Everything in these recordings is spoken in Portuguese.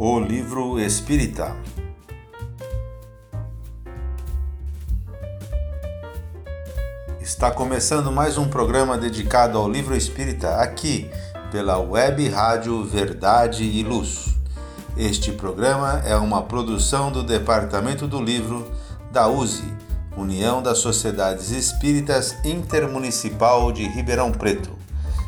O livro espírita. Está começando mais um programa dedicado ao livro espírita aqui pela Web Rádio Verdade e Luz. Este programa é uma produção do Departamento do Livro da USE, União das Sociedades Espíritas Intermunicipal de Ribeirão Preto.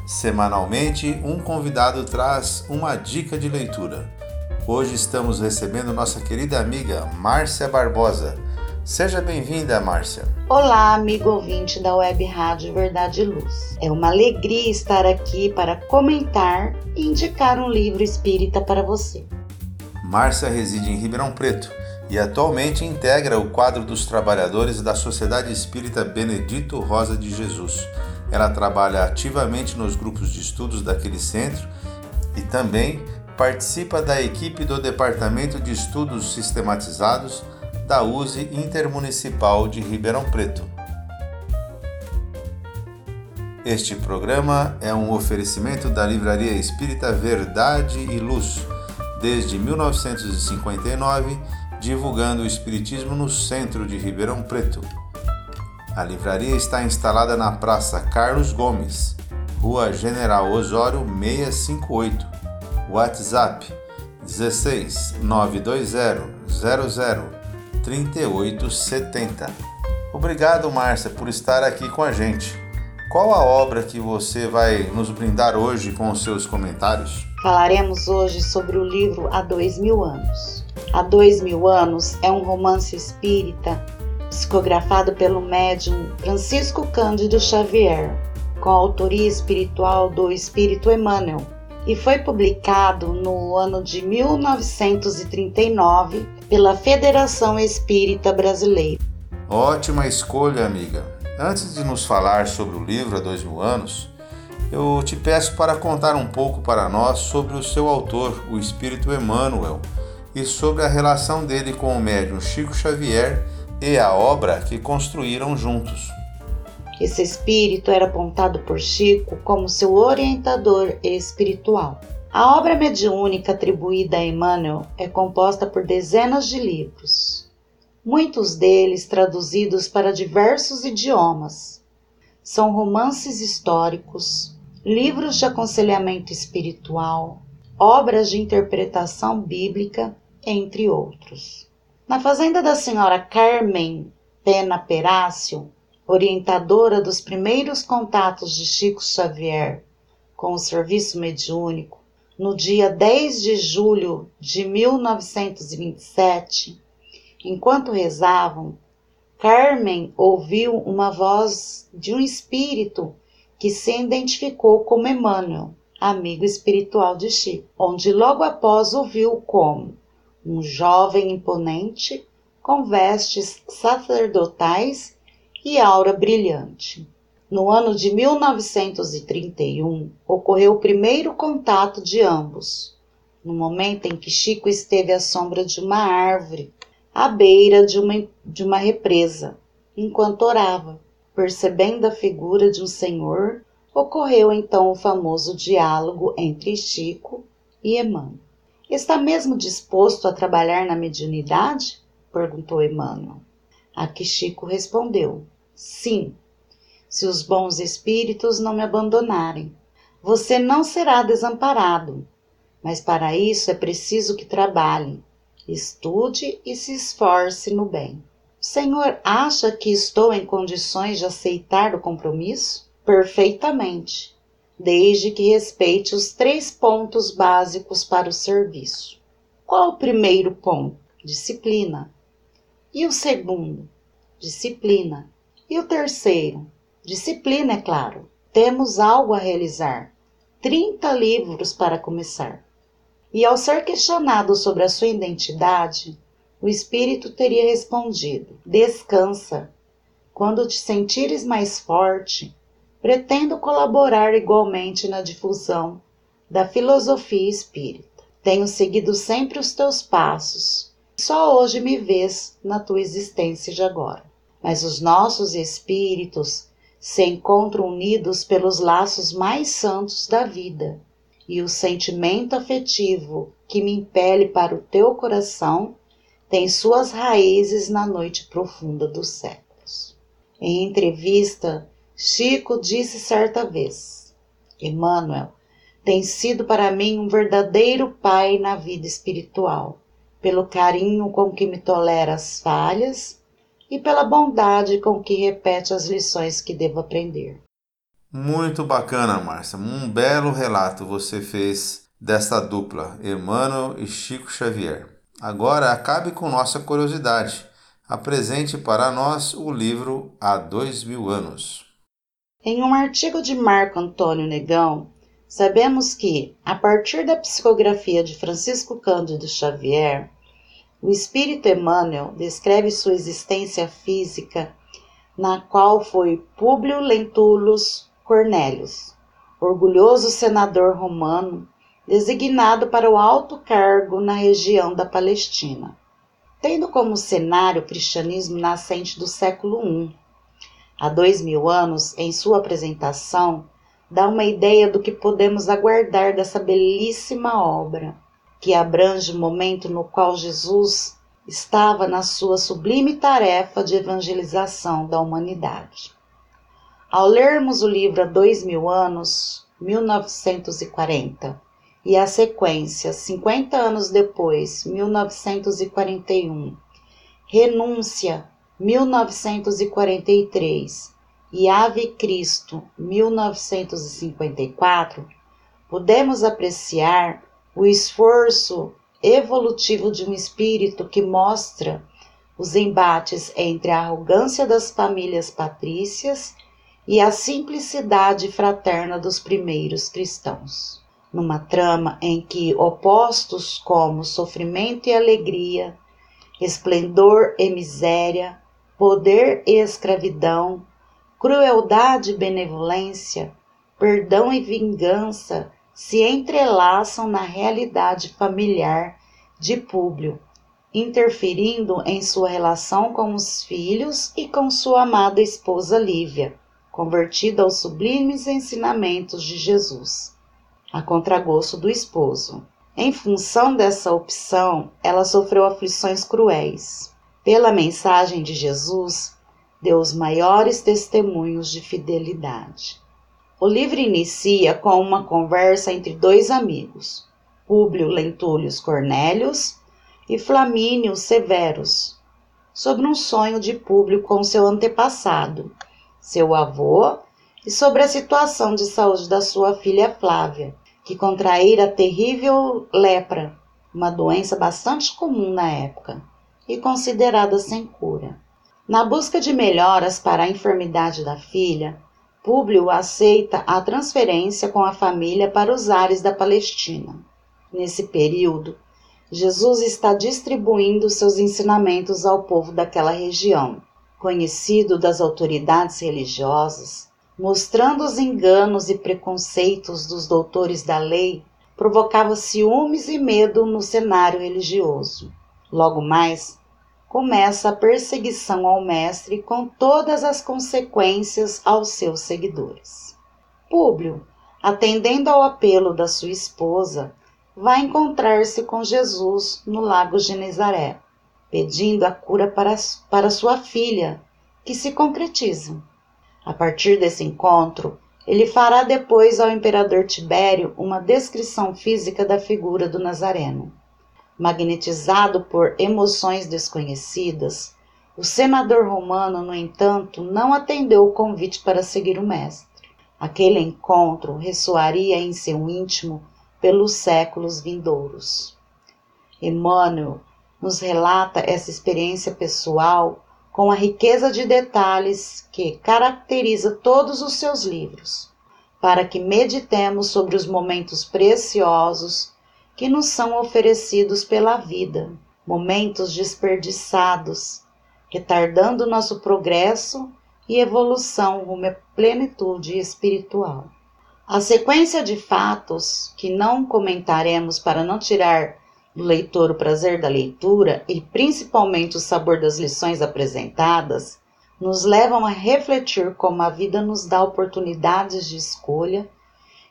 Semanalmente, um convidado traz uma dica de leitura. Hoje estamos recebendo nossa querida amiga Márcia Barbosa. Seja bem-vinda, Márcia. Olá, amigo ouvinte da Web Rádio Verdade e Luz. É uma alegria estar aqui para comentar e indicar um livro espírita para você. Márcia reside em Ribeirão Preto e atualmente integra o quadro dos trabalhadores da Sociedade Espírita Benedito Rosa de Jesus. Ela trabalha ativamente nos grupos de estudos daquele centro e também participa da equipe do Departamento de Estudos Sistematizados da USE Intermunicipal de Ribeirão Preto. Este programa é um oferecimento da Livraria Espírita Verdade e Luz, desde 1959, divulgando o Espiritismo no centro de Ribeirão Preto. A livraria está instalada na Praça Carlos Gomes, Rua General Osório 658 WhatsApp 16 920 00 3870. Obrigado, Márcia, por estar aqui com a gente. Qual a obra que você vai nos brindar hoje com os seus comentários? Falaremos hoje sobre o livro Há Dois Mil Anos. Há Dois Mil Anos é um romance espírita psicografado pelo médium Francisco Cândido Xavier, com a autoria espiritual do Espírito Emmanuel, e foi publicado no ano de 1939 pela Federação Espírita Brasileira. Ótima escolha, amiga. Antes de nos falar sobre o livro há dois mil anos, eu te peço para contar um pouco para nós sobre o seu autor, o Espírito Emmanuel, e sobre a relação dele com o médium Chico Xavier e a obra que construíram juntos. Esse espírito era apontado por Chico como seu orientador espiritual. A obra mediúnica atribuída a Emmanuel é composta por dezenas de livros, muitos deles traduzidos para diversos idiomas. São romances históricos, livros de aconselhamento espiritual, obras de interpretação bíblica, entre outros. Na fazenda da senhora Carmen Pena Perácio, orientadora dos primeiros contatos de Chico Xavier com o serviço mediúnico, no dia 10 de julho de 1927, enquanto rezavam, Carmen ouviu uma voz de um espírito que se identificou como Emmanuel, amigo espiritual de Chico, onde logo após ouviu como um jovem imponente com vestes sacerdotais e aura brilhante. No ano de 1931, ocorreu o primeiro contato de ambos, no momento em que Chico esteve à sombra de uma árvore, à beira de uma, de uma represa, enquanto orava. Percebendo a figura de um senhor, ocorreu então o famoso diálogo entre Chico e Emmanuel. Está mesmo disposto a trabalhar na mediunidade? perguntou Emmanuel. A que Chico respondeu: Sim, se os bons espíritos não me abandonarem. Você não será desamparado, mas para isso é preciso que trabalhe, estude e se esforce no bem. O Senhor acha que estou em condições de aceitar o compromisso? Perfeitamente, desde que respeite os três pontos básicos para o serviço. Qual o primeiro ponto? Disciplina. E o segundo? Disciplina. E o terceiro? Disciplina, é claro. Temos algo a realizar. 30 livros para começar. E ao ser questionado sobre a sua identidade, o espírito teria respondido: Descansa. Quando te sentires mais forte, pretendo colaborar igualmente na difusão da filosofia espírita. Tenho seguido sempre os teus passos. Só hoje me vês na tua existência de agora. Mas os nossos espíritos se encontram unidos pelos laços mais santos da vida, e o sentimento afetivo que me impele para o teu coração tem suas raízes na noite profunda dos séculos. Em entrevista, Chico disse certa vez: Emmanuel tem sido para mim um verdadeiro pai na vida espiritual, pelo carinho com que me tolera as falhas e pela bondade com que repete as lições que devo aprender. Muito bacana, Márcia. Um belo relato você fez desta dupla, Emmanuel e Chico Xavier. Agora acabe com nossa curiosidade. Apresente para nós o livro Há Dois Mil Anos. Em um artigo de Marco Antônio Negão, sabemos que, a partir da psicografia de Francisco Cândido Xavier, o espírito Emmanuel descreve sua existência física, na qual foi Públio Lentulus Cornélius, orgulhoso senador romano designado para o alto cargo na região da Palestina, tendo como cenário o cristianismo nascente do século I. Há dois mil anos, em sua apresentação, dá uma ideia do que podemos aguardar dessa belíssima obra, que abrange o momento no qual Jesus estava na sua sublime tarefa de evangelização da humanidade. Ao lermos o livro há dois mil anos, 1940, e a sequência, 50 anos depois, 1941, Renúncia, 1943 e Ave Cristo, 1954, podemos apreciar o esforço evolutivo de um espírito que mostra os embates entre a arrogância das famílias patrícias e a simplicidade fraterna dos primeiros cristãos. Numa trama em que opostos como sofrimento e alegria, esplendor e miséria, poder e escravidão, crueldade e benevolência, perdão e vingança se entrelaçam na realidade familiar de Públio, interferindo em sua relação com os filhos e com sua amada esposa Lívia, convertida aos sublimes ensinamentos de Jesus a contragosto do esposo. Em função dessa opção, ela sofreu aflições cruéis. Pela mensagem de Jesus, deu os maiores testemunhos de fidelidade. O livro inicia com uma conversa entre dois amigos, Públio Lentulus Cornélios e Flamínio Severus, sobre um sonho de Públio com seu antepassado, seu avô, e sobre a situação de saúde da sua filha Flávia, que contraíra a terrível lepra, uma doença bastante comum na época e considerada sem cura. Na busca de melhoras para a enfermidade da filha, Públio aceita a transferência com a família para os ares da Palestina. Nesse período, Jesus está distribuindo seus ensinamentos ao povo daquela região, conhecido das autoridades religiosas mostrando os enganos e preconceitos dos doutores da lei, provocava ciúmes e medo no cenário religioso. Logo mais, começa a perseguição ao mestre com todas as consequências aos seus seguidores. Públio, atendendo ao apelo da sua esposa, vai encontrar-se com Jesus no lago Genezaré, pedindo a cura para, para sua filha, que se concretiza. A partir desse encontro, ele fará depois ao imperador Tibério uma descrição física da figura do Nazareno. Magnetizado por emoções desconhecidas, o senador romano, no entanto, não atendeu o convite para seguir o mestre. Aquele encontro ressoaria em seu íntimo pelos séculos vindouros. Emmanuel nos relata essa experiência pessoal com a riqueza de detalhes que caracteriza todos os seus livros, para que meditemos sobre os momentos preciosos que nos são oferecidos pela vida, momentos desperdiçados, retardando nosso progresso e evolução rumo à plenitude espiritual. A sequência de fatos, que não comentaremos para não tirar do leitor o prazer da leitura e principalmente o sabor das lições apresentadas, nos levam a refletir como a vida nos dá oportunidades de escolha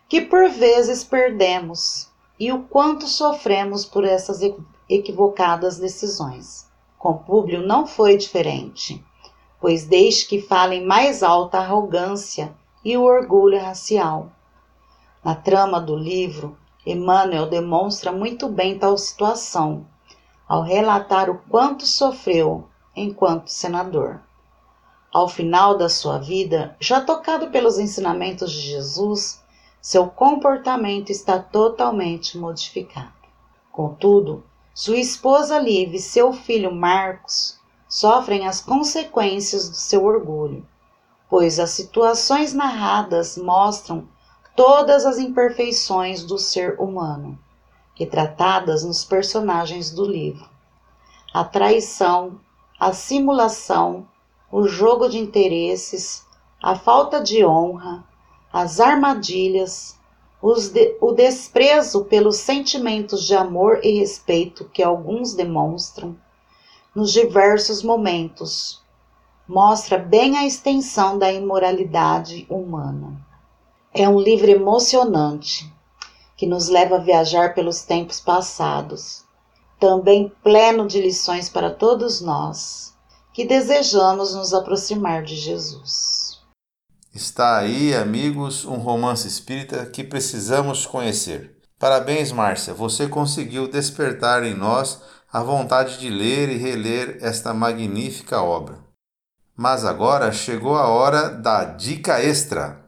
que por vezes perdemos e o quanto sofremos por essas equivocadas decisões. Com Públio não foi diferente, pois desde que falem mais alta a arrogância e o orgulho racial. Na trama do livro, Emmanuel demonstra muito bem tal situação, ao relatar o quanto sofreu enquanto senador. Ao final da sua vida, já tocado pelos ensinamentos de Jesus, seu comportamento está totalmente modificado. Contudo, sua esposa Liv e seu filho Marcos sofrem as consequências do seu orgulho, pois as situações narradas mostram todas as imperfeições do ser humano, retratadas nos personagens do livro. A traição, a simulação, o jogo de interesses, a falta de honra, as armadilhas, de, o desprezo pelos sentimentos de amor e respeito que alguns demonstram nos diversos momentos, mostra bem a extensão da imoralidade humana. É um livro emocionante que nos leva a viajar pelos tempos passados, também pleno de lições para todos nós que desejamos nos aproximar de Jesus. Está aí, amigos, um romance espírita que precisamos conhecer. Parabéns, Márcia, você conseguiu despertar em nós a vontade de ler e reler esta magnífica obra. Mas agora chegou a hora da dica extra.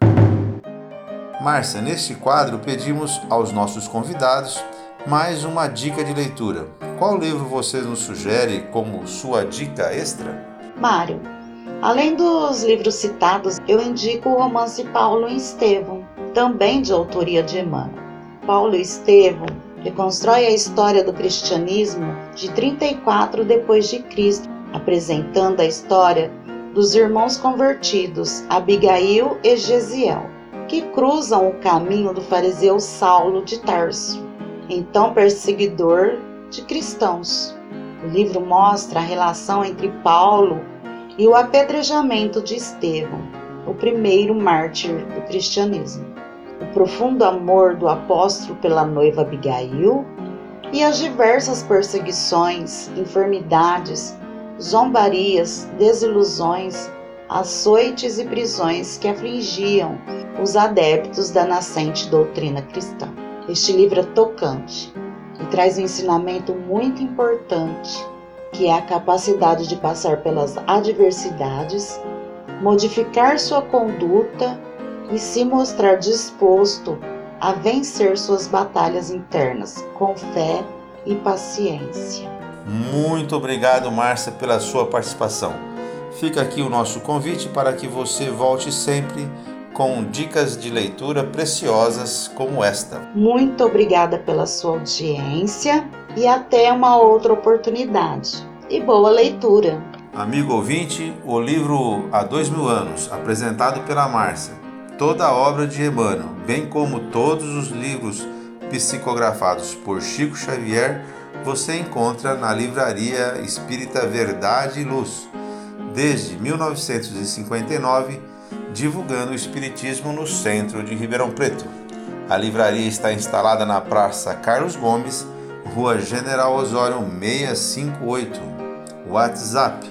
Márcia, neste quadro pedimos aos nossos convidados mais uma dica de leitura. Qual livro você nos sugere como sua dica extra? Mário, além dos livros citados, eu indico o romance Paulo e Estevão, também de autoria de Emmanuel. Paulo e Estevão reconstrói a história do cristianismo de 34 depois de Cristo, apresentando a história dos irmãos convertidos Abigail e Gesiel que cruzam o caminho do fariseu Saulo de Tarso, então perseguidor de cristãos. O livro mostra a relação entre Paulo e o apedrejamento de Estevão, o primeiro mártir do cristianismo, o profundo amor do apóstolo pela noiva Abigail e as diversas perseguições, enfermidades, zombarias, desilusões, açoites e prisões que afligiam os adeptos da nascente doutrina cristã. Este livro é tocante e traz um ensinamento muito importante, que é a capacidade de passar pelas adversidades, modificar sua conduta e se mostrar disposto a vencer suas batalhas internas com fé e paciência. Muito obrigado, Márcia, pela sua participação. Fica aqui o nosso convite para que você volte sempre com dicas de leitura preciosas como esta. Muito obrigada pela sua audiência e até uma outra oportunidade. E boa leitura! Amigo ouvinte, o livro Há Dois Mil Anos, apresentado pela Márcia, toda a obra de Emmanuel, bem como todos os livros psicografados por Chico Xavier, você encontra na Livraria Espírita Verdade e Luz, desde 1959 divulgando o Espiritismo no centro de Ribeirão Preto. A livraria está instalada na Praça Carlos Gomes, Rua General Osório 658. WhatsApp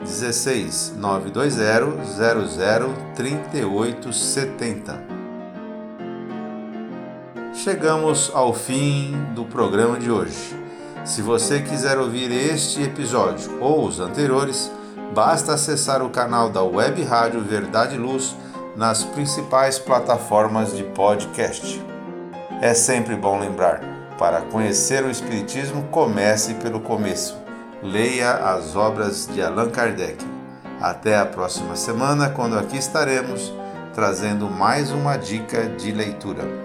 16 920 00 3870. Chegamos ao fim do programa de hoje. Se você quiser ouvir este episódio ou os anteriores, basta acessar o canal da Web Rádio Verdade e Luz nas principais plataformas de podcast. É sempre bom lembrar: para conhecer o Espiritismo, comece pelo começo. Leia as obras de Allan Kardec. Até a próxima semana, quando aqui estaremos trazendo mais uma dica de leitura.